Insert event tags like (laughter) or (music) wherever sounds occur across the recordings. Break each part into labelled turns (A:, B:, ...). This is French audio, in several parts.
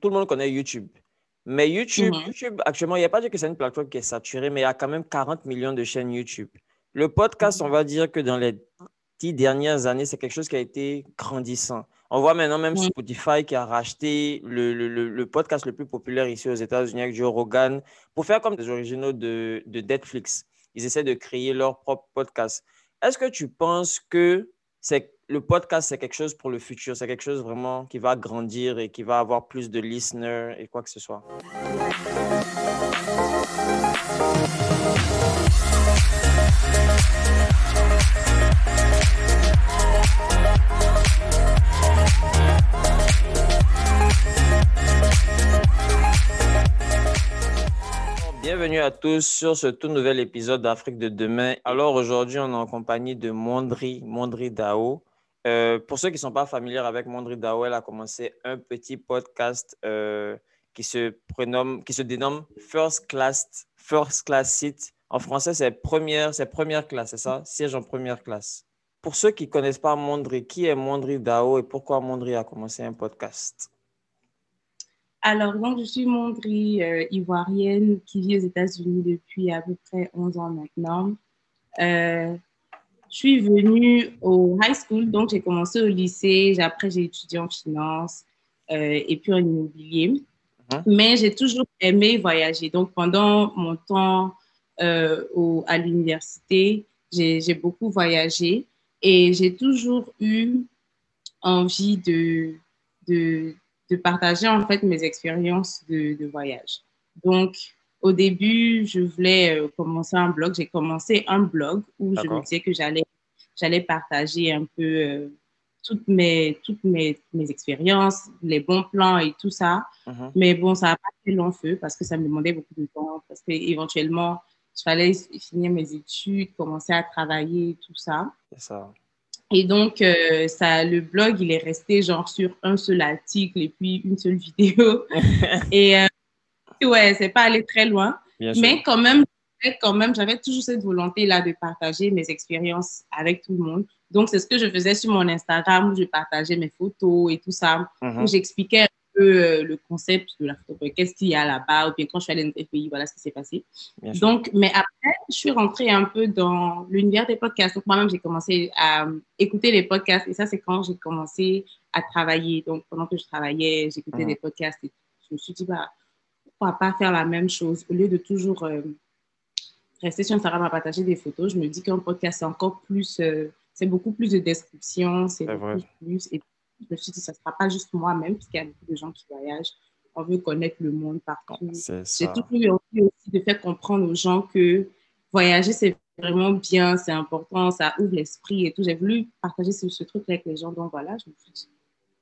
A: tout le monde connaît YouTube. Mais YouTube,
B: Mhm.
A: YouTube actuellement, il n'y a pas dire que c'est une plateforme qui est saturée, mais il y a quand même 40 millions de chaînes YouTube. Le podcast, on va dire que dans les dix dernières années, c'est quelque chose qui a été grandissant. On voit maintenant même
B: Mhm.
A: Spotify qui a racheté le, le- le- le podcast le plus populaire ici aux États-Unis avec Joe Rogan pour faire comme des originaux de, de Netflix. Ils essaient de créer leur propre podcast. Est-ce que tu penses que c'est, le podcast, c'est quelque chose pour le futur? C'est quelque chose vraiment qui va grandir et qui va avoir plus de listeners et quoi que ce soit? Bienvenue à tous sur ce tout nouvel épisode d'Afrique de demain. Alors aujourd'hui, on est en compagnie de Mondri, Mondri Dao. Euh, pour ceux qui ne sont pas familiers avec Mondri Dao, elle a commencé un petit podcast euh, qui, se prénomme, qui se dénomme First Class, First Class Seat. En français, c'est première, c'est première classe, c'est ça? Siège en première classe. Pour ceux qui ne connaissent pas Mondri, qui est Mondri Dao et pourquoi Mondri a commencé un podcast?
B: Alors, donc, je suis Mondri, euh, ivoirienne, qui vit aux États-Unis depuis à peu près 11 ans maintenant. Euh, je suis venue au high school, donc j'ai commencé au lycée, après j'ai étudié en finance euh, et puis en immobilier.
A: Mhm.
B: Mais j'ai toujours aimé voyager. Donc, pendant mon temps au- à l'université, j'ai j'ai beaucoup voyagé et j'ai toujours eu envie de, de, de partager en fait mes expériences de, de voyage. Donc, au début, je voulais euh, commencer un blog. J'ai commencé un blog où je me disais que j'allais j'allais partager un peu euh, toutes mes toutes mes, mes expériences, les bons plans et tout ça.
A: Mhm.
B: Mais bon, ça n'a pas fait long feu parce que ça me demandait beaucoup de temps, parce qu'éventuellement, il fallait finir mes études, commencer à travailler, tout ça.
A: C'est ça.
B: Et donc, euh, ça, le blog, il est resté genre sur un seul article et puis une seule vidéo. (laughs) et euh, ouais, c'est pas allé très loin.
A: Bien sûr.
B: Mais quand même, quand même, j'avais toujours cette volonté-là de partager mes expériences avec tout le monde. Donc, c'est ce que je faisais sur mon Instagram où je partageais mes photos et tout ça, où j'expliquais un peu euh, le concept de la photographie, qu'est-ce qu'il y a là-bas, ou bien quand je suis allée dans tel pays, voilà ce qui s'est passé.
A: Bien sûr.
B: Donc, mais après, je suis rentrée un peu dans l'univers des podcasts. Donc, moi-même, j'ai commencé à euh, écouter les podcasts. Et ça, c'est quand j'ai commencé à travailler. Donc, pendant que je travaillais, j'écoutais
A: Mhm.
B: des podcasts. Et je me suis dit, bah, pourquoi pas faire la même chose? Au lieu de toujours euh, rester sur Instagram à partager des photos. Je me dis qu'un podcast, c'est encore plus, euh, c'est beaucoup plus de description, c'est
A: C'est
B: beaucoup
A: vrai.
B: plus. Et je me suis dit, ça ne sera pas juste moi-même, puisqu'il y a beaucoup de gens qui voyagent. On veut connaître le monde partout.
A: C'est
B: J'ai toujours eu envie aussi de faire comprendre aux gens que voyager, c'est vraiment bien, c'est important, ça ouvre l'esprit et tout. J'ai voulu partager ce, ce truc avec les gens. Donc voilà, je me suis dit,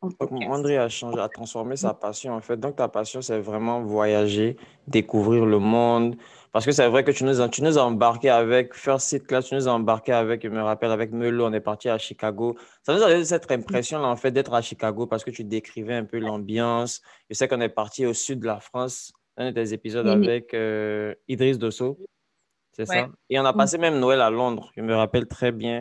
A: Donc. André a changé, a transformé sa passion en fait. Donc, ta passion, c'est vraiment voyager, découvrir le monde. Parce que c'est vrai que tu nous as, tu nous as embarqué avec First Seat Class, tu nous as embarqué avec, je me rappelle, avec Melo, on est parti à Chicago. Ça nous a donné cette impression-là, en fait, d'être à Chicago parce que tu décrivais un peu l'ambiance. Je sais qu'on est parti au sud de la France, un de tes épisodes avec euh, Idriss Dosso. C'est
B: Ouais.
A: ça? Et on a passé même Noël à Londres, je me rappelle très bien.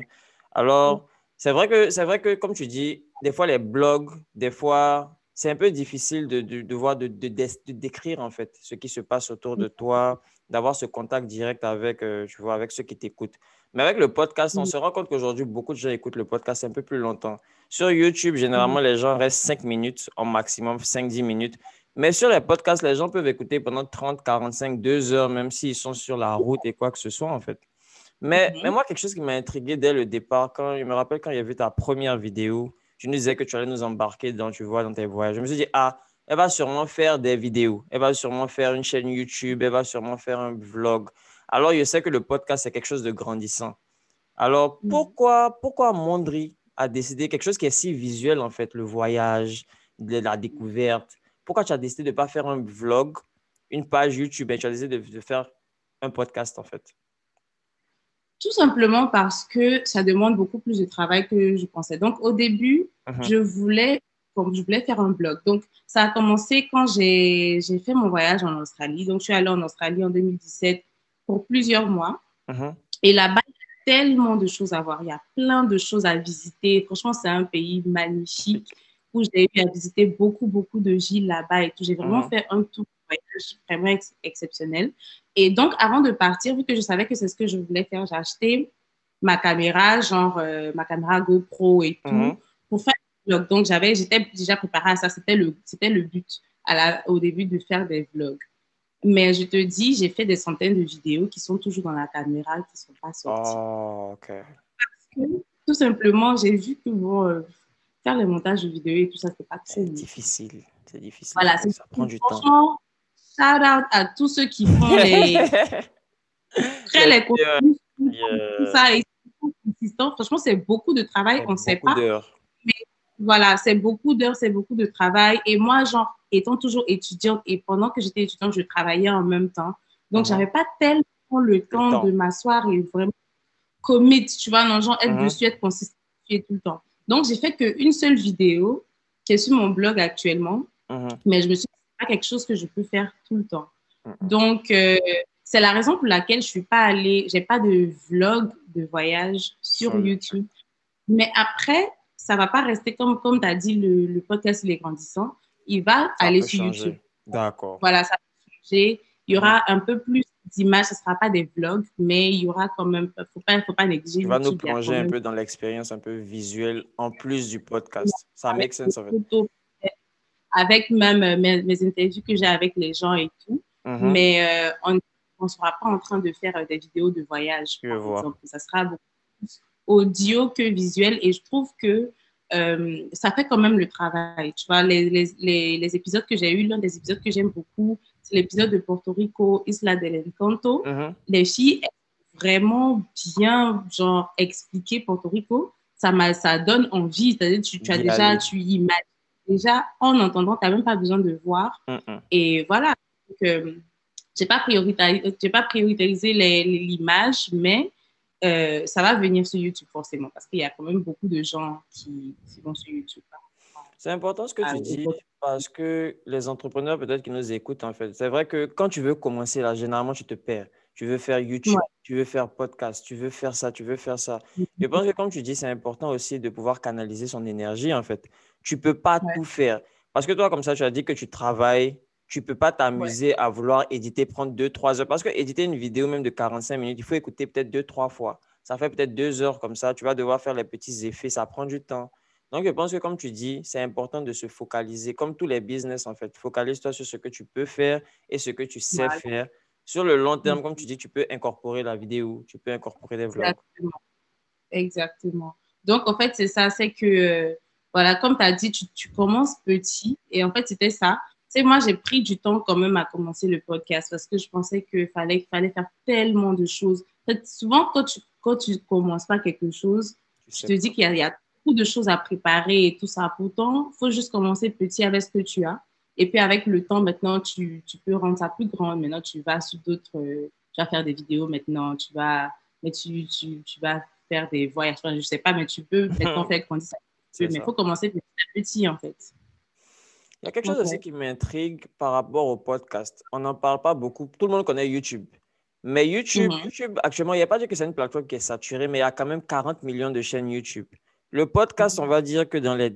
A: Alors, c'est vrai que, vrai que, comme tu dis, des fois, les blogs, des fois, c'est un peu difficile de, de, de voir, de, décrire, en fait, ce qui se passe autour de toi, d'avoir ce contact direct avec, euh, tu vois, avec ceux qui t'écoutent. Mais avec le podcast, on
B: Mhm.
A: se rend compte qu'aujourd'hui, beaucoup de gens écoutent le podcast un peu plus longtemps. Sur YouTube, généralement, les gens restent 5 minutes, au maximum 5-10 minutes. Mais sur les podcasts, les gens peuvent écouter pendant 30, 45, 2 heures, même s'ils sont sur la route et quoi que ce soit, en fait. Mais, mais moi, quelque chose qui m'a intrigué dès le départ, quand je me rappelle quand il y a vu ta première vidéo, tu nous disais que tu allais nous embarquer dans, tu vois, dans tes voyages. Je me suis dit, ah, elle va sûrement faire des vidéos, elle va sûrement faire une chaîne YouTube, elle va sûrement faire un vlog. Alors, je sais que le podcast, c'est quelque chose de grandissant. Alors,
B: Mhm.
A: pourquoi, pourquoi Mondri a décidé quelque chose qui est si visuel, en fait, le voyage, de la découverte? Pourquoi tu as décidé de ne pas faire un vlog, une page YouTube, et tu as décidé de, de faire un podcast, en fait?
B: Tout simplement parce que ça demande beaucoup plus de travail que je pensais. Donc, au début,
A: Mhm.
B: je voulais, comme je voulais faire un blog. Donc, ça a commencé quand j'ai fait mon voyage en Australie. Donc, je suis allée en Australie en 2017 pour plusieurs mois.
A: Mhm.
B: Et là-bas, il y a tellement de choses à voir. Il y a plein de choses à visiter. Franchement, c'est un pays magnifique coup, j'ai eu à visiter beaucoup, beaucoup de villes là-bas et tout. J'ai vraiment
A: Mhm.
B: fait un tour voyage vraiment ex- exceptionnel. Et donc, avant de partir, vu que je savais que c'est ce que je voulais faire, j'ai acheté ma caméra, genre euh, ma caméra GoPro et tout,
A: Mhm.
B: pour faire des vlogs. Donc, j'avais, j'étais déjà préparée à ça. C'était le, c'était le but à la, au début de faire des vlogs. Mais je te dis, j'ai fait des centaines de vidéos qui sont toujours dans la caméra, qui ne sont pas sorties.
A: Oh, ok.
B: Tout simplement, j'ai vu que bon, euh, faire les montages de vidéos et tout ça, c'est pas
A: C'est difficile. C'est difficile.
B: Voilà,
A: ça prend du temps.
B: Shout out à tous ceux qui font les, (laughs) créent les contenus,
A: Yeah.
B: tout ça, consistants. Franchement, c'est beaucoup de travail, on ne sait
A: Beaucoup
B: pas.
A: d'heures.
B: Voilà, c'est beaucoup d'heures, c'est beaucoup de travail. Et moi, genre, étant toujours étudiante et pendant que j'étais étudiante, je travaillais en même temps. Donc,
A: Mhm.
B: j'avais pas tellement le temps,
A: temps.
B: de m'asseoir et vraiment commit, tu vois, non, genre être
A: Mhm.
B: dessus, être consistant tout le temps. Donc, j'ai fait qu'une seule vidéo qui est sur mon blog actuellement,
A: Mhm.
B: mais je me suis pas quelque chose que je peux faire tout le temps.
A: Mhm.
B: Donc, euh, c'est la raison pour laquelle je suis pas allée, j'ai pas de vlog de voyage sur YouTube. Mais après, ça va pas rester comme, comme tu as dit, le, le podcast Il est grandissant. Il va
A: Ça
B: aller sur
A: changer.
B: YouTube.
A: D'accord.
B: Voilà, ça va changer. Il y aura un peu plus d'images, ce sera pas des vlogs, mais il y aura quand même, faut pas, faut pas négliger.
A: Tu vas nous
B: il
A: plonger un
B: même
A: peu dans l'expérience un peu visuelle en plus du podcast. Ça make sense en
B: des
A: fait.
B: photos, avec même euh, mes, mes interviews que j'ai avec les gens et tout.
A: Mhm.
B: Mais euh, on ne sera pas en train de faire euh, des vidéos de voyage,
A: Je
B: par
A: vois.
B: exemple. Ça sera beaucoup plus audio que visuel. Et je trouve que euh, ça fait quand même le travail. Tu vois, les, les, les, les épisodes que j'ai eus, l'un des épisodes que j'aime beaucoup, c'est l'épisode de Porto Rico, Isla del Encanto.
A: Mhm.
B: Les filles, ont vraiment bien, genre, expliqué Porto Rico. Ça, m'a- ça donne envie. C'est-à-dire, tu, tu as déjà,
A: aller.
B: tu imagines déjà en entendant, tu n'as même pas besoin de voir. Et voilà. Donc, euh, j'ai pas prioritarisé, pas les- l'image, mais euh, ça va venir sur YouTube forcément parce qu'il y a quand même beaucoup de gens qui, qui vont sur YouTube.
A: C'est important ce que
B: Ah,
A: tu dis parce que les entrepreneurs peut-être qui nous écoutent en fait, c'est vrai que quand tu veux commencer là, généralement tu te perds. Tu veux faire YouTube,
B: Ouais.
A: tu veux faire podcast, tu veux faire ça, tu veux faire ça. Je pense que comme tu dis, c'est important aussi de pouvoir canaliser son énergie en fait. Tu peux pas
B: Ouais.
A: tout faire parce que toi comme ça tu as dit que tu travailles, tu peux pas t'amuser à vouloir éditer, prendre deux, trois heures parce que éditer une vidéo même de 45 minutes, il faut écouter peut-être deux, trois fois. Ça fait peut-être deux heures comme ça, tu vas devoir faire les petits effets, ça prend du temps. Donc, je pense que comme tu dis, c'est important de se focaliser, comme tous les business en fait. Focalise-toi sur ce que tu peux faire et ce que tu sais
B: Voilà.
A: faire. Sur le long terme, comme tu dis, tu peux incorporer la vidéo, tu peux incorporer des vlogs.
B: Exactement. Exactement. Donc, en fait, c'est ça, c'est que, euh, voilà, comme tu as dit, tu, tu commences petit. Et en fait, c'était ça. Tu sais, moi, j'ai pris du temps quand même à commencer le podcast parce que je pensais qu'il fallait, fallait faire tellement de choses. En fait, souvent, quand tu quand tu commences pas quelque chose,
A: sais
B: te dis qu'il y, a- il y a beaucoup de choses à préparer et tout ça. Pourtant, il faut juste commencer petit avec ce que tu as. Et puis, avec le temps, maintenant, tu, tu peux rendre ça plus grand. Maintenant, tu vas sur d'autres. tu vas faire des vidéos maintenant. Tu vas, mais tu, tu, tu vas faire des voyages. Enfin, je sais pas, mais tu peux maintenant (laughs) faire grandir ça. Mais il faut commencer petit à petit, en fait.
A: Il y a quelque chose aussi qui m'intrigue par rapport au podcast. On n'en parle pas beaucoup. Tout le monde connaît YouTube. Mais YouTube,
B: Mhm.
A: YouTube actuellement, il n'y a pas dit que c'est une plateforme qui est saturée, mais il y a quand même 40 millions de chaînes YouTube. Le podcast, on va dire que dans les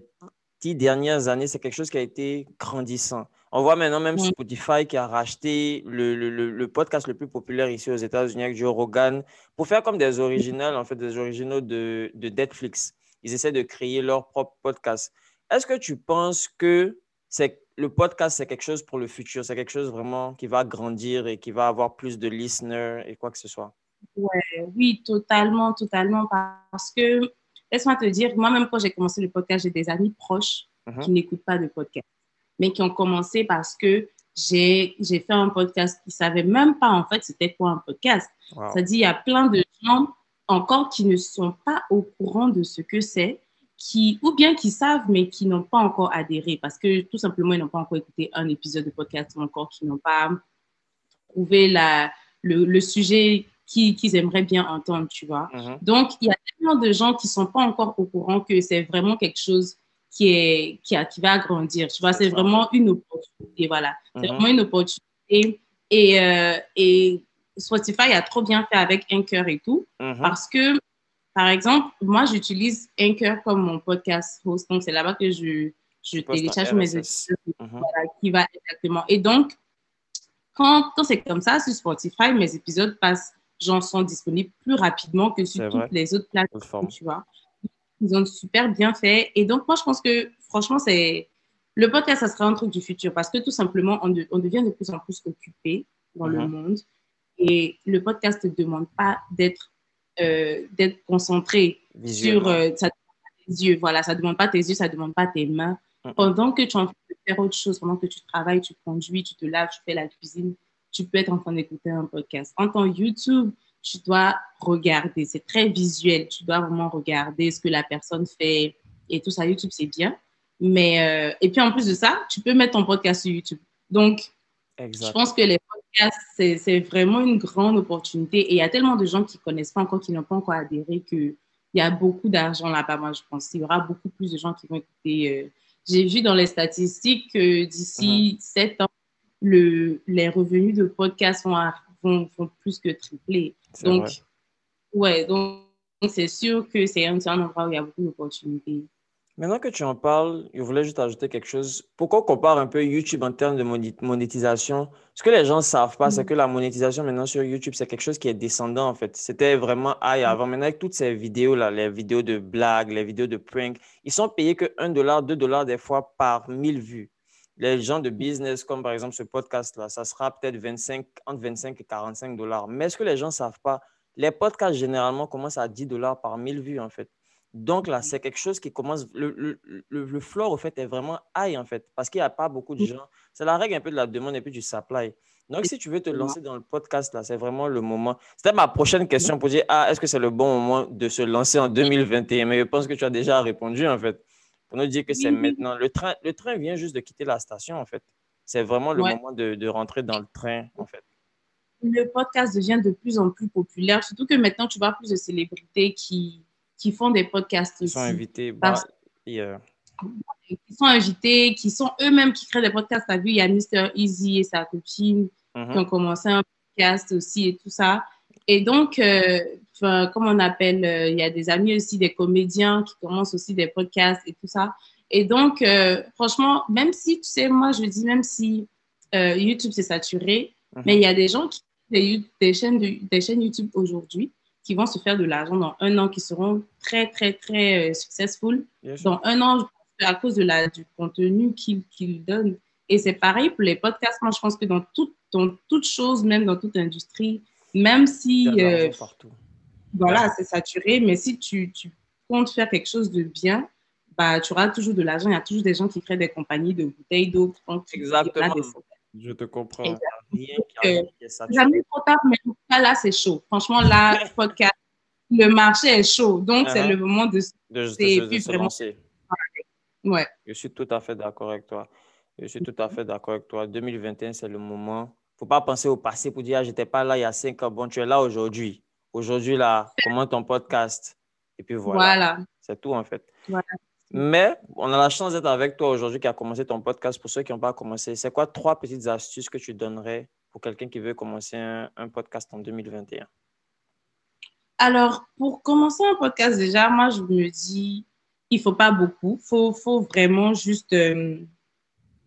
A: dix dernières années, c'est quelque chose qui a été grandissant. On voit maintenant même
B: Mhm.
A: Spotify qui a racheté le, le- le- le podcast le plus populaire ici aux États-Unis avec Joe Rogan pour faire comme des originales, en fait, des originaux de, de Netflix. Ils essaient de créer leur propre podcast. Est-ce que tu penses que c'est le podcast, c'est quelque chose pour le futur, c'est quelque chose vraiment qui va grandir et qui va avoir plus de listeners et quoi que ce soit?
B: Oui, totalement, totalement. Parce que, laisse-moi te dire, moi-même, quand j'ai commencé le podcast, j'ai des amis proches
A: Mhm.
B: qui n'écoutent pas de podcast, mais qui ont commencé parce que j'ai j'ai fait un podcast qui ne savaient même pas, en fait, c'était quoi un podcast.
A: Wow.
B: C'est-à-dire, il y a plein de gens encore qui ne sont pas au courant de ce que c'est, qui, ou bien qui savent, mais qui n'ont pas encore adhéré parce que tout simplement, ils n'ont pas encore écouté un épisode de podcast ou encore qui n'ont pas trouvé la, le, le sujet qui- qu'ils aimeraient bien entendre, tu vois.
A: Mhm.
B: Donc, il y a tellement de gens qui ne sont pas encore au courant que c'est vraiment quelque chose qui, est, qui, a, qui va grandir. Tu vois,
A: C'est
B: vraiment une opportunité. Voilà. C'est
A: Mhm.
B: vraiment une opportunité. Et, euh, et Spotify a trop bien fait avec Anchor et tout.
A: Mhm.
B: Parce que, par exemple, moi, j'utilise Anchor comme mon podcast host. Donc, c'est là-bas que je, je télécharge mes épisodes, mhm. qui va exactement. Et donc, quand, quand c'est comme ça, sur Spotify, mes épisodes passent, genre, sont disponibles plus rapidement que sur toutes les autres plateformes, tu vois. Ils ont super bien fait. Et donc, moi, je pense que, franchement, c'est le podcast, ça sera un truc du futur parce que tout simplement, on, on devient de plus en plus occupé dans le mhm. monde. Et le podcast ne demande pas d'être euh, d'être concentré sur euh, ça tes yeux. Voilà, ça ne demande pas tes yeux, ça ne demande pas tes mains. Pendant que tu es en train de faire autre chose, pendant que tu travailles, tu conduis, tu te laves, tu fais la cuisine, tu peux être en train d'écouter un podcast. En tant YouTube, tu dois regarder. C'est très visuel. Tu dois vraiment regarder ce que la personne fait et tout ça. YouTube, c'est bien. Mais, euh, et puis en plus de ça, tu peux mettre ton podcast sur YouTube. Donc, je pense que les podcasts, c'est vraiment une grande opportunité. Et il y a tellement de gens qui ne connaissent pas encore, qui n'ont pas encore adhéré, qu'il y a beaucoup d'argent là-bas, moi, je pense. Il y aura beaucoup plus de gens qui vont écouter. Euh, j'ai vu dans les statistiques que d'ici mm-hmm. sept ans, le, les revenus de podcasts vont, vont, vont plus que tripler. Donc, ouais, donc c'est sûr que c'est un, un endroit où il y a beaucoup d'opportunités.
A: Maintenant que tu en parles, je voulais juste ajouter quelque chose. Pourquoi on compare un peu YouTube en termes de monétisation? Ce que les gens ne savent pas, c'est mm. que la monétisation maintenant sur YouTube, c'est quelque chose qui est descendant en fait. C'était vraiment high avant. Maintenant, avec toutes ces vidéos-là, les vidéos de blagues, les vidéos de prank, ils sont payés que 1 dollar, 2 dollars des fois par 1000 vues. Les gens de business, comme par exemple ce podcast-là, ça sera peut-être 25, entre 25 et 45 dollars. Mais ce que les gens ne savent pas, les podcasts généralement commencent à 10 dollars par 1000 vues en fait. Donc là, c'est quelque chose qui commence. Le, le, le, le floor, au fait, est vraiment high, en fait, parce qu'il n'y a pas beaucoup de gens. C'est la règle un peu de la demande et puis du supply. Donc, si tu veux te lancer dans le podcast, là, c'est vraiment le moment. C'était ma prochaine question pour dire Ah, est-ce que c'est le bon moment de se lancer en 2021 Mais je pense que tu as déjà répondu, en fait, pour nous dire que c'est maintenant. Le train, le train vient juste de quitter la station, en fait. C'est vraiment le moment de, de rentrer dans le train, en fait
B: le podcast devient de plus en plus populaire, surtout que maintenant, tu vois plus de célébrités qui, qui font des podcasts
A: aussi. Qui sont invités. Bah,
B: euh, Qui sont invités, qui sont eux-mêmes qui créent des podcasts. Tu as vu, il y a Mr. Easy et sa copine qui mhm. ont commencé un podcast aussi et tout ça. Et donc, euh, comme on appelle, euh, il y a des amis aussi, des comédiens qui commencent aussi des podcasts et tout ça. Et donc, franchement, même si, tu sais, moi, je dis, même si YouTube c'est saturé, mhm. mais il y a des gens qui des, des chaînes, des chaînes YouTube aujourd'hui qui vont se faire de l'argent dans un an, qui seront très, très, très euh, successful dans un an à cause de la, du contenu qu'ils donnent. Et c'est pareil pour les podcasts. Moi, je pense que dans, tout, dans toute chose, même dans toute industrie, même si. Euh, voilà, c'est saturé, mais si tu, tu, comptes faire quelque chose de bien, bah, tu auras toujours de l'argent. Il y a toujours des gens qui créent des compagnies de bouteilles d'eau.
A: Exactement. Je te comprends.
B: Euh, jamais trop tard, mais là, c'est chaud. Franchement, là, (laughs) podcast, le marché est chaud. Donc, c'est uh-huh. le moment de,
A: de, se lancer.
B: Ouais.
A: Je suis tout à fait d'accord avec toi. Je suis tout à fait d'accord avec toi. 2021, c'est le moment. Il ne faut pas penser au passé pour dire, ah, je n'étais pas là il y a cinq ans. Bon, tu es là aujourd'hui. Aujourd'hui, là, (laughs) comment ton podcast. Et puis voilà. voilà. C'est tout, en fait. Voilà. Mais on a la chance d'être avec toi aujourd'hui qui a commencé ton podcast. Pour ceux qui n'ont pas commencé, c'est quoi trois petites astuces que tu donnerais pour quelqu'un qui veut commencer un, podcast en 2021?
B: Alors, pour commencer un podcast, déjà, moi, je me dis, il ne faut pas beaucoup. Il faut, faut, vraiment juste euh,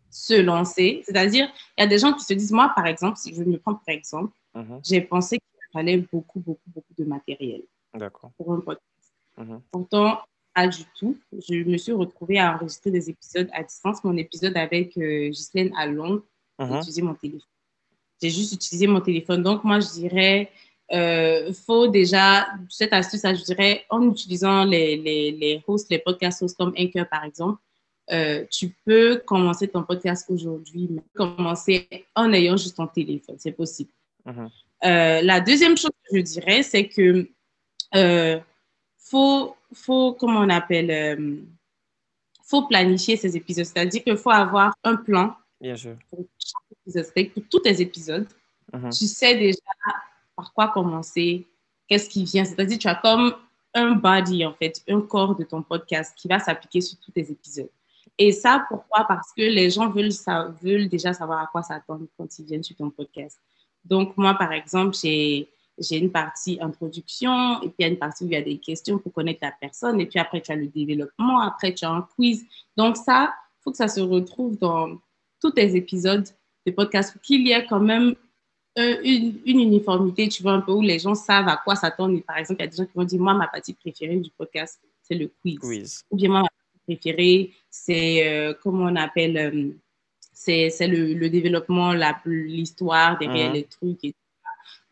B: se lancer. C'est-à-dire, il y a des gens qui se disent, moi, par exemple, si je me prends par exemple, mhm. j'ai pensé qu'il fallait beaucoup, beaucoup, beaucoup de matériel pour un podcast. Mhm. Pourtant, pas du tout. Je me suis retrouvée à enregistrer des épisodes à distance. Mon épisode avec euh, Ghislaine à Londres, j'ai uh-huh. utilisé mon téléphone. J'ai juste utilisé mon téléphone. Donc, moi, je dirais, euh, faut déjà, cette astuce, je dirais, en utilisant les, les, les hosts, les podcasts hosts comme Anchor, par exemple, euh, tu peux commencer ton podcast aujourd'hui, mais commencer en ayant juste ton téléphone. C'est possible. Uh-huh. Euh, la deuxième chose que je dirais, c'est que faut faut, comment on appelle, euh, faut planifier ces épisodes. C'est-à-dire qu'il faut avoir un plan
A: Bien sûr.
B: Pour, pour tous tes épisodes. Uh-huh. Tu sais déjà par quoi commencer, qu'est-ce qui vient. C'est-à-dire tu as comme un body, en fait, un corps de ton podcast qui va s'appliquer sur tous tes épisodes. Et ça, pourquoi? Parce que les gens veulent, veulent déjà savoir à quoi s'attendre quand ils viennent sur ton podcast. Donc, moi, par exemple, j'ai j'ai une partie introduction, et puis il y a une partie où il y a des questions pour connaître la personne, et puis après tu as le développement, après tu as un quiz. Donc ça, faut que ça se retrouve dans tous tes épisodes de podcast, qu'il y ait quand même une, uniformité, tu vois, un peu où les gens savent à quoi s'attendre. Par exemple, il y a des gens qui vont dire, moi, ma partie préférée du podcast, c'est le quiz. Ou bien, moi, ma partie préférée, c'est, euh, comment on appelle, euh, c'est le, le, développement, l'histoire derrière mhm. les trucs et tout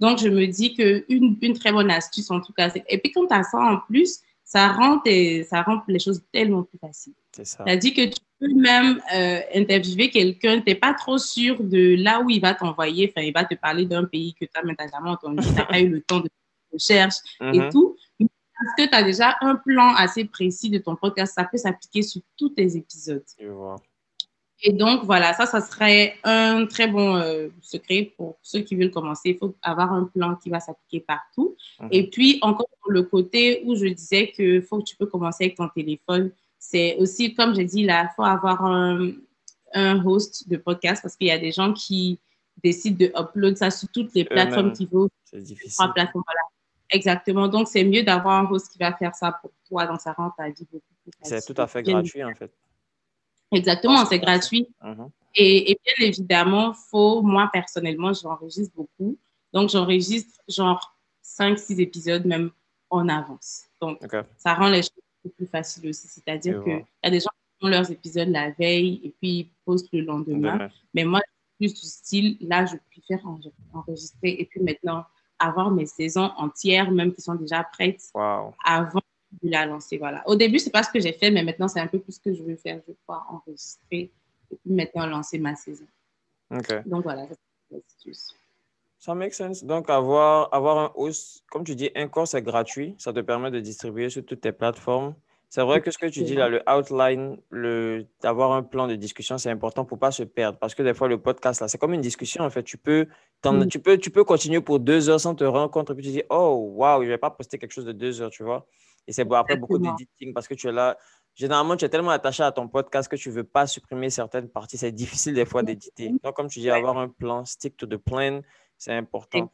B: Donc, je me dis qu'une une très bonne astuce, en tout cas, et puis quand tu as ça en plus, ça rend, ça rend les choses tellement plus faciles. C'est ça. C'est-à-dire que tu peux même euh, interviewer quelqu'un, tu n'es pas trop sûr de là où il va t'envoyer, enfin, il va te parler d'un pays que tu n'as jamais entendu, tu n'as pas eu le temps de recherche (laughs) et mm-hmm. tout. Parce que tu as déjà un plan assez précis de ton podcast, ça peut s'appliquer sur tous tes épisodes. Je vois. Et donc, voilà, ça, ça serait un très bon euh, secret pour ceux qui veulent commencer. Il faut avoir un plan qui va s'appliquer partout. Mhm. Et puis, encore pour le côté où je disais que faut que tu peux commencer avec ton téléphone, c'est aussi, comme j'ai dit là, il faut avoir un, un, host de podcast parce qu'il y a des gens qui décident de upload ça sur toutes les plateformes qui veulent. C'est difficile. Plateformes, voilà. Exactement. Donc, c'est mieux d'avoir un host qui va faire ça pour toi. Donc, ça rend ta vie beaucoup plus
A: facile. C'est tout à fait gratuit, en fait.
B: Exactement, c'est gratuit. Uh-huh. et, bien évidemment, faut, moi personnellement, j'enregistre beaucoup. Donc, j'enregistre genre 5-6 épisodes même en avance. Donc, ça rend les choses beaucoup plus faciles aussi. C'est-à-dire qu'il y a des gens qui font leurs épisodes la veille et puis ils postent le lendemain. Mais moi, plus du style, là, je préfère enregistrer et puis maintenant avoir mes saisons entières, même qui sont déjà prêtes, avant de la lancer. Voilà. Au début, c'est pas ce que j'ai fait, mais maintenant, c'est un peu plus ce que je veux faire. Je pouvoir enregistrer et puis maintenant lancer ma saison. Donc voilà, c'est l'astuce.
A: Ça make sense. Donc, avoir, avoir un host, comme tu dis, un cours, c'est gratuit. Ça te permet de distribuer sur toutes tes plateformes. C'est vrai que ce que tu dis là, le outline, le, d'avoir un plan de discussion, c'est important pour ne pas se perdre. Parce que des fois, le podcast, là, c'est comme une discussion, en fait. Tu peux, mm. tu, peux, tu peux continuer pour deux heures sans te rendre compte. Et puis tu dis, oh, waouh, je ne vais pas poster quelque chose de deux heures, tu vois. Et c'est après beaucoup d'éditing parce que tu es là. Généralement, tu es tellement attaché à ton podcast que tu ne veux pas supprimer certaines parties. C'est difficile des fois d'éditer. Donc, comme tu dis, avoir un plan, stick to the plan, c'est important.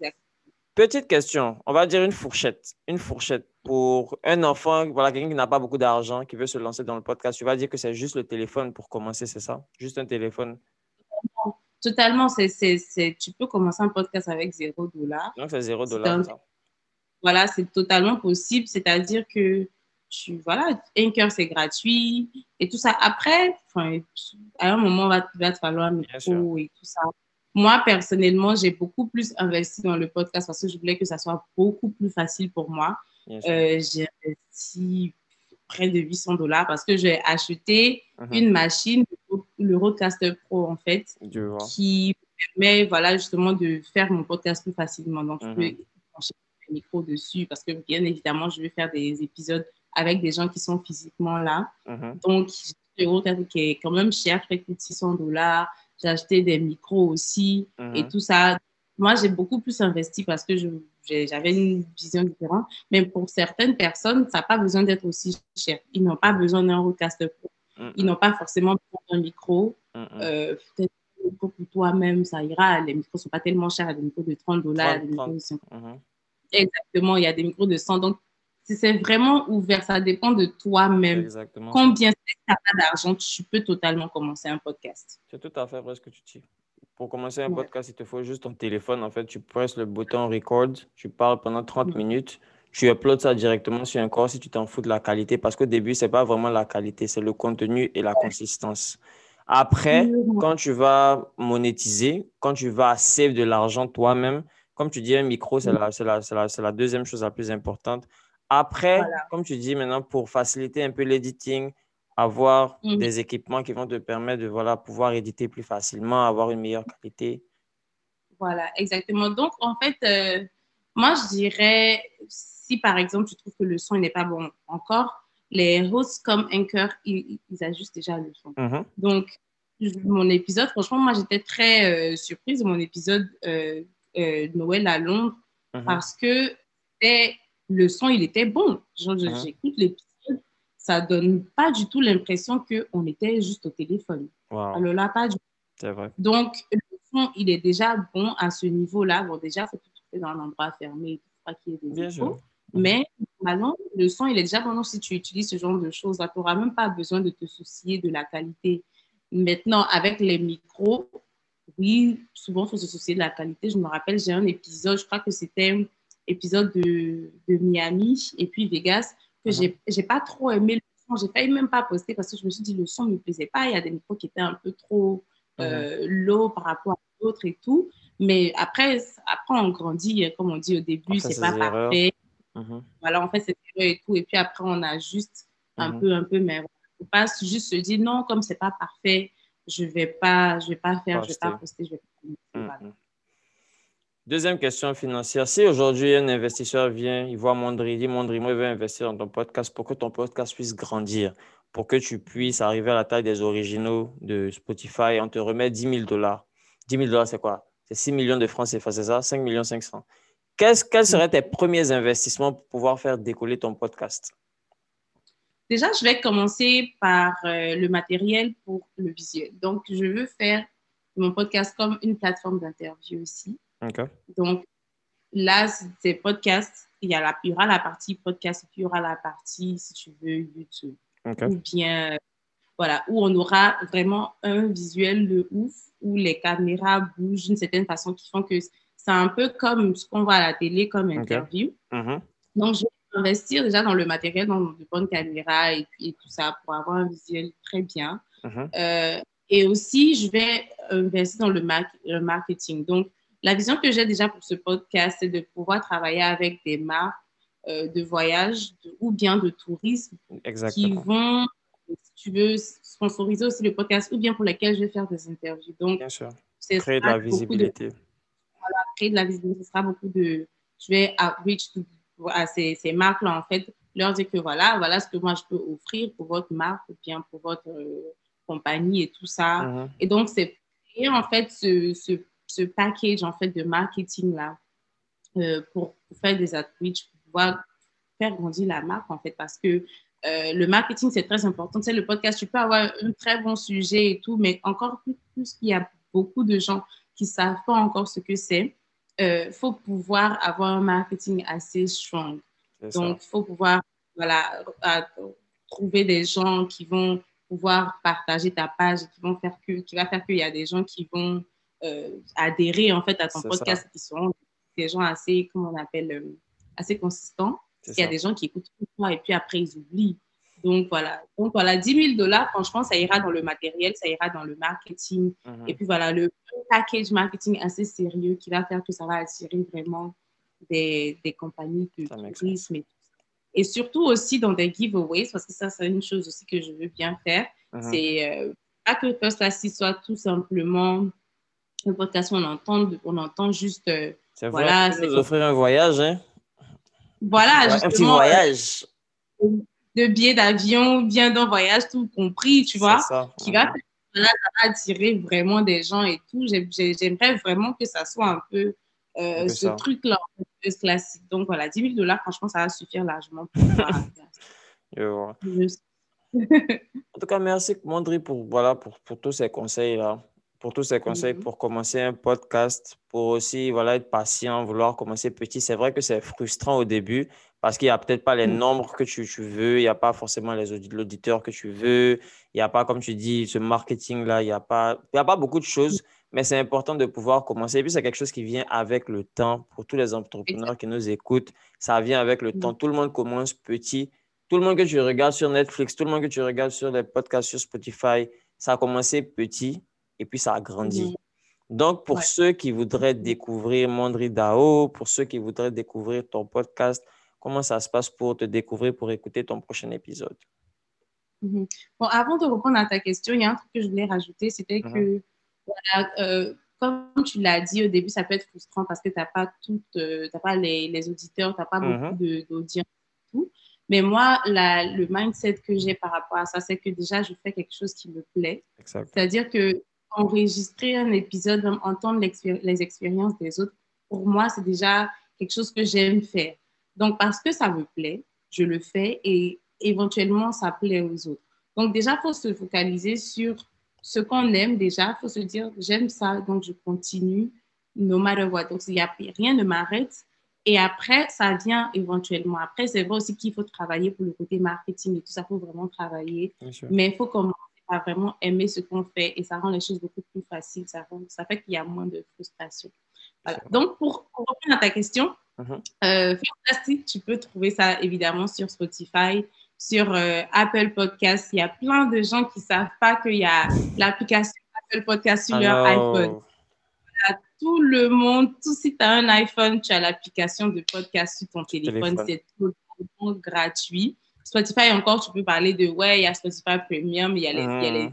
A: Petite question, on va dire une fourchette. Une fourchette pour un enfant, voilà, quelqu'un qui n'a pas beaucoup d'argent, qui veut se lancer dans le podcast. Tu vas dire que c'est juste le téléphone pour commencer, c'est ça? Juste un téléphone?
B: Totalement. c'est tu peux commencer un podcast avec zéro dollar.
A: Donc, c'est zéro dollar.
B: Voilà, c'est totalement possible. C'est-à-dire que tu, voilà, Anchor, c'est gratuit et tout ça. Après, à un moment, il va, te falloir un micro et tout ça. Moi, personnellement, j'ai beaucoup plus investi dans le podcast parce que je voulais que ça soit beaucoup plus facile pour moi. Euh, j'ai investi près de 800 dollars parce que j'ai acheté uh-huh. une machine, le Rodecaster Pro, en fait, qui permet, voilà, justement, de faire mon podcast plus facilement. Donc, je uh-huh. Peux micro dessus parce que bien évidemment, je vais faire des épisodes avec des gens qui sont physiquement là. Mm-hmm. Donc, j'ai un qui est quand même cher, près de 600 dollars. J'ai acheté des micros aussi et mm-hmm. tout ça. Moi, j'ai beaucoup plus investi parce que j'avais une vision différente. Mais pour certaines personnes, ça n'a pas besoin d'être aussi cher. Ils n'ont pas besoin d'un Rodecaster Pro. Mm-hmm. Ils n'ont pas forcément besoin d'un micro. Euh, peut-être pour toi-même, ça ira. Les micros ne sont pas tellement chers. A des micros de 30 dollars, des micros de 50 Exactement, il y a des micros de 100. Donc, c'est vraiment ouvert, ça dépend de toi-même. Exactement. Combien tu n'as pas d'argent, tu peux totalement commencer un podcast.
A: C'est tout à fait vrai ce que tu dis. Pour commencer un podcast, il te faut juste ton téléphone. En fait, tu presses le bouton record, tu parles pendant 30 minutes, tu uploads ça directement sur un corps si tu t'en fous de la qualité. Parce qu'au début, ce n'est pas vraiment la qualité, c'est le contenu et la consistance. Après, quand tu vas monétiser, quand tu vas save de l'argent toi-même, comme tu dis, un micro, c'est la, la, la, deuxième chose la plus importante. Après, comme tu dis maintenant, pour faciliter un peu l'editing, avoir mhm. des équipements qui vont te permettre de voilà, pouvoir éditer plus facilement, avoir une meilleure qualité.
B: Voilà, exactement. Donc, en fait, euh, moi, je dirais, si par exemple, tu trouves que le son n'est pas bon encore, les hosts comme Anchor, ils, ajustent déjà le son. Mhm. Donc, mon épisode, franchement, moi, j'étais très euh, surprise de mon épisode euh, euh, Noël à Londres uh-huh. parce que le son, il était bon. Uh-huh. J'écoute l'épisode, ça donne pas du tout l'impression qu'on était juste au téléphone. Alors là, pas du tout. Vrai. Donc, le son, il est déjà bon à ce niveau-là. Bon, déjà, faut tout dans un endroit fermé, pas qu'il y ait des Bien uh-huh. Mais maintenant, le son, il est déjà bon. si tu utilises ce genre de choses, tu n'auras même pas besoin de te soucier de la qualité Maintenant, avec les micros, oui, souvent, il faut se soucier de la qualité. Je me rappelle, j'ai un épisode, je crois que c'était un épisode de, de, Miami et puis Vegas, que uh-huh. je j'ai pas trop aimé le son. J'ai failli même pas poster parce que je me suis dit, le son ne me plaisait pas. Il y a des micros qui étaient un peu trop uh-huh. euh, low par rapport à d'autres et tout. Mais après, après, on grandit, comme on dit au début, c'est pas parfait. Uh-huh. Voilà, on fait ses erreurs et tout. Et puis après, on ajuste un peu, un peu. Mais il ne faut pas juste se dire, non, comme c'est pas parfait, je ne vais, pas, je vais pas faire, je ne vais pas poster, je vais pas.
A: Deuxième question financière. Si aujourd'hui un investisseur vient, il voit Mondri, il dit Mondri, moi, je veux investir dans ton podcast pour que ton podcast puisse grandir, pour que tu puisses arriver à la taille des originaux de Spotify, on te remet 10 000 dollars. 10 000 dollars, c'est quoi? C'est 6 millions de francs CFA, c'est ça? 5 millions 500. Quels, quels seraient tes premiers investissements pour pouvoir faire décoller ton podcast?
B: Déjà, je vais commencer par euh, le matériel pour le visuel. Donc, je veux faire mon podcast comme une plateforme d'interview aussi. Donc, là, c'est podcast. Il y, a la, il y aura la partie podcast et puis il y aura la partie, si tu veux, YouTube. Ou bien, voilà, où on aura vraiment un visuel de ouf, où les caméras bougent d'une certaine façon qui font que c'est un peu comme ce qu'on voit à la télé comme interview. Mm-hmm. Donc, je investir déjà dans le matériel, dans de bonnes caméras et, tout ça pour avoir un visuel très bien. Uh-huh. Euh, et aussi, je vais investir dans le, le marketing. Donc, la vision que j'ai déjà pour ce podcast, c'est de pouvoir travailler avec des marques euh, de voyage ou bien de tourisme qui vont, si tu veux, sponsoriser aussi le podcast ou bien pour lesquels je vais faire des interviews. Donc,
A: bien sûr. Créer de la visibilité.
B: voilà, créer de la visibilité. Ce sera beaucoup de. Je vais outreach to à ces, ces marques-là, en fait, leur dire que voilà, voilà ce que moi je peux offrir pour votre marque ou bien pour votre euh, compagnie et tout ça. Uh-huh. Et donc, c'est en fait ce, ce, ce, package en fait de marketing-là euh, pour, faire des outreach, pour pouvoir faire grandir la marque en fait, parce que euh, le marketing, c'est très important. Tu sais, le podcast, tu peux avoir un très bon sujet et tout, mais encore plus, plus qu'il y a beaucoup de gens qui ne savent pas encore ce que c'est euh, faut pouvoir avoir un marketing assez strong. Donc, il faut pouvoir voilà, trouver des gens qui vont pouvoir partager ta page, qui vont faire que, qui va faire qu'il y a des gens qui vont euh, adhérer en fait à ton podcast, qui sont des gens assez, comment on appelle, euh, assez consistants. Il y a des gens qui écoutent tout le et puis après ils oublient. Donc voilà, donc voilà, 10 000 dollars, franchement, ça ira dans le matériel, ça ira dans le marketing. Mhm. Et puis voilà, le package marketing assez sérieux qui va faire que ça va attirer vraiment des, des compagnies de tourisme et tout ça. Et surtout aussi dans des giveaways, parce que ça, c'est une chose aussi que je veux bien faire. Mhm. C'est euh, pas que le podcast soit tout simplement un podcast on entend, on entend juste. Euh,
A: voilà, c'est offrir un voyage, hein?
B: Voilà,
A: justement. Un petit voyage.
B: Euh, de billets d'avion, bien d'un voyage, tout compris, tu vois, qui va, attirer vraiment des gens et tout. J'aimerais vraiment que ça soit un peu euh, ce truc-là, ce classique. Donc voilà, 10 000 dollars, franchement, ça va suffire largement pour (laughs) (laughs)
A: en tout cas, merci Mondri pour, voilà, pour, pour tous ces conseils-là pour tous ces conseils mhm. pour commencer un podcast, pour aussi voilà, être patient, vouloir commencer petit. C'est vrai que c'est frustrant au début parce qu'il n'y a peut-être pas les mm. nombres que tu, tu veux, il n'y a pas forcément l'auditeur que tu veux, il n'y a pas, comme tu dis, ce marketing-là, il n'y a, pas, il y a pas beaucoup de choses, mais c'est important de pouvoir commencer. Et puis, c'est quelque chose qui vient avec le temps pour tous les entrepreneurs qui nous écoutent. Ça vient avec le mm. temps. Tout le monde commence petit. Tout le monde que tu regardes sur Netflix, tout le monde que tu regardes sur les podcasts sur Spotify, ça a commencé petit et puis ça a grandi. Donc, pour ceux qui voudraient découvrir Mondri Dao, pour ceux qui voudraient découvrir ton podcast, Comment ça se passe pour te découvrir, pour écouter ton prochain épisode?
B: Mhm. Bon, avant de répondre à ta question, il y a un truc que je voulais rajouter, c'était mhm. que, euh, comme tu l'as dit au début, ça peut être frustrant parce que tu n'as pas, euh, pas les, les auditeurs, tu n'as pas mhm. beaucoup d'audience tout. Mais moi, la, le mindset que j'ai par rapport à ça, c'est que déjà, je fais quelque chose qui me plaît. C'est-à-dire que enregistrer un épisode, entendre les expériences des autres, pour moi, c'est déjà quelque chose que j'aime faire. Donc, parce que ça me plaît, je le fais et éventuellement, ça plaît aux autres. Donc, déjà, il faut se focaliser sur ce qu'on aime déjà. Il faut se dire, j'aime ça, donc je continue, no matter what. Donc, y a, rien ne m'arrête. Et après, ça vient éventuellement. Après, c'est vrai aussi qu'il faut travailler pour le côté marketing et tout ça, il faut vraiment travailler. Mais il faut commencer à vraiment aimer ce qu'on fait et ça rend les choses beaucoup plus faciles. Ça, ça fait qu'il y a moins de frustration. Voilà. Donc, pour, reprendre à ta question, mm tu peux trouver ça évidemment sur Spotify, sur euh, Apple Podcast. Il y a plein de gens qui ne savent pas qu'il y a l'application Apple Podcast sur leur iPhone. tout le monde, tout si tu as un iPhone, tu as l'application de podcast sur ton téléphone. C'est totalement gratuit. Spotify encore, tu peux parler de, ouais, il y a Spotify Premium, il y a les, il y a les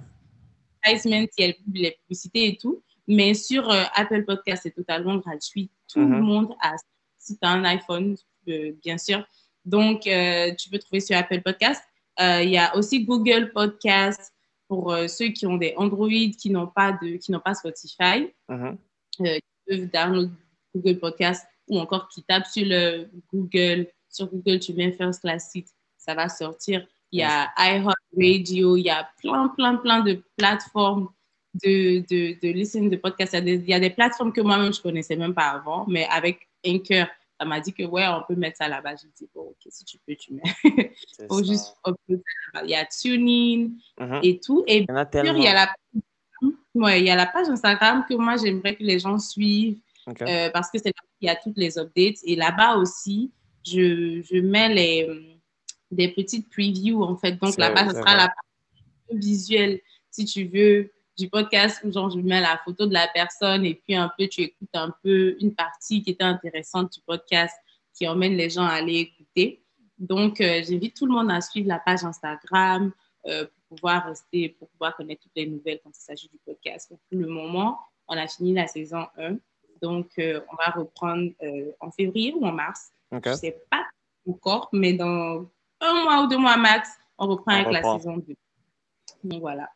B: il y a les publicités et tout. Mais sur euh, Apple Podcast, c'est totalement gratuit. Tout le mm-hmm. monde a, si tu as un iPhone, euh, bien sûr. Donc, euh, tu peux trouver sur Apple Podcast. Il y a aussi Google Podcast pour ceux qui ont des Android qui n'ont pas, de, qui n'ont pas Spotify. Mm-hmm. qui peuvent download Google Podcast ou encore qui tapent sur le Google. Sur Google, tu mets First Class Seat ça va sortir. Il y a iHeartRadio, il y a plein, plein, plein de plateformes de, de, de listen de podcasts. Il y, a des, plateformes que moi-même, je ne connaissais même pas avant, mais avec Anchor, ça m'a dit que ouais, on peut mettre ça là-bas. J'ai dit, bon, ok, si tu peux, tu mets. (laughs) Faut juste Il y a TuneIn mm-hmm. et tout. Et il y, a il, y a la, ouais, il y a la page Instagram que moi, j'aimerais que les gens suivent euh, parce que c'est là qu'il y a toutes les updates. Et là-bas aussi, je, je mets les des petites previews, en fait. Donc là-bas, ce sera la partie visuelle, si tu veux, du podcast où genre je mets la photo de la personne et puis un peu tu écoutes un peu une partie qui était intéressante du podcast qui emmène les gens à aller écouter. Donc, euh, j'invite tout le monde à suivre la page Instagram euh, pour pouvoir rester, pour pouvoir connaître toutes les nouvelles quand il s'agit du podcast. Pour le moment, on a fini la saison 1. Donc, euh, on va reprendre en février ou en mars. Je ne sais pas encore, mais dans un mois ou deux mois max, on reprend avec la saison 2. Donc voilà.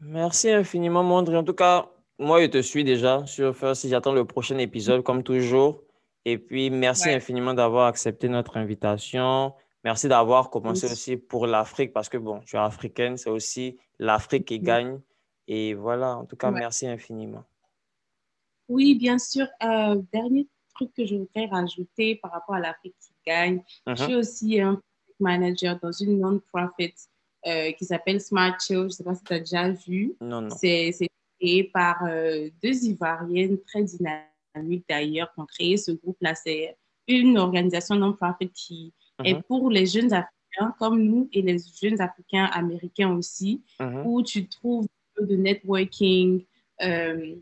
A: Merci infiniment, Mondri. En tout cas, moi, je te suis déjà sur si J'attends le prochain épisode, comme toujours. Et puis, merci infiniment d'avoir accepté notre invitation. Merci d'avoir commencé aussi pour l'Afrique, parce que, bon, tu es africaine, c'est aussi l'Afrique qui gagne. Et voilà, en tout cas, merci infiniment.
B: Oui, bien sûr. Euh, dernier truc que je voudrais rajouter par rapport à l'Afrique qui gagne. Je uh-huh. suis aussi un manager dans une non-profit euh, qui s'appelle Smart Chill. Je ne sais pas si tu as déjà vu.
A: Non, non.
B: C'est créé par euh, deux Ivoiriennes très dynamiques d'ailleurs qui ont créé ce groupe-là. C'est une organisation non-profit qui est uh-huh. pour les jeunes Africains comme nous et les jeunes Africains américains aussi, uh-huh. où tu trouves un peu de networking, euh,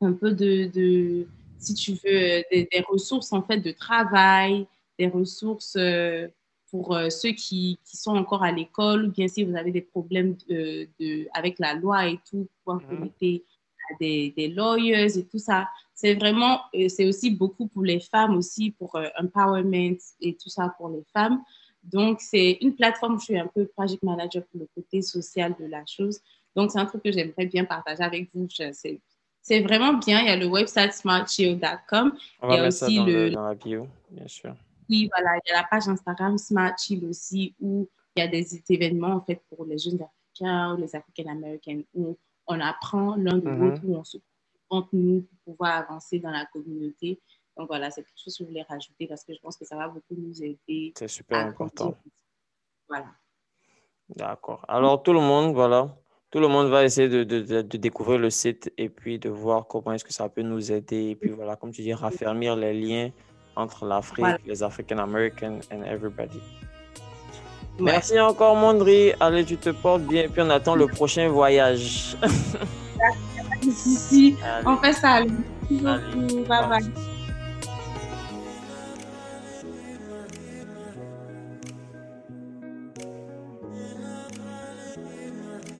B: un peu de, de, si tu veux, des, ressources en fait de travail, des ressources pour euh, ceux qui, qui, sont encore à l'école, ou bien si vous avez des problèmes de, de, avec la loi et tout, pouvoir mhm. connecter à des, des, lawyers et tout ça. C'est vraiment, euh, c'est aussi beaucoup pour les femmes aussi, pour euh, empowerment et tout ça pour les femmes. Donc, c'est une plateforme, je suis un peu project manager pour le côté social de la chose. Donc, c'est un truc que j'aimerais bien partager avec vous. C'est vraiment bien. Il y a le website smartchill.com.
A: Il y a aussi le, dans la bio, bien sûr.
B: Oui, voilà, il y a la page Instagram Smart Chill aussi où il y a des événements en fait pour les jeunes Africains ou les Africaines américaines où on apprend l'un de mhm. l'autre, où on se compte nous pour pouvoir avancer dans la communauté. Donc voilà, c'est quelque chose que je voulais rajouter parce que je pense que ça va beaucoup nous aider.
A: C'est super important.
B: Voilà.
A: D'accord. Alors tout le monde, voilà, tout le monde va essayer de, de, de, découvrir le site et puis de voir comment est-ce que ça peut nous aider. Et puis voilà, comme tu dis, raffermir les liens entre l'Afrique, les African Americans and everybody. Merci encore, Mondri. Allez, tu te portes bien. Puis on attend le prochain voyage. (laughs)
B: Merci. On fait ça. Bye bye.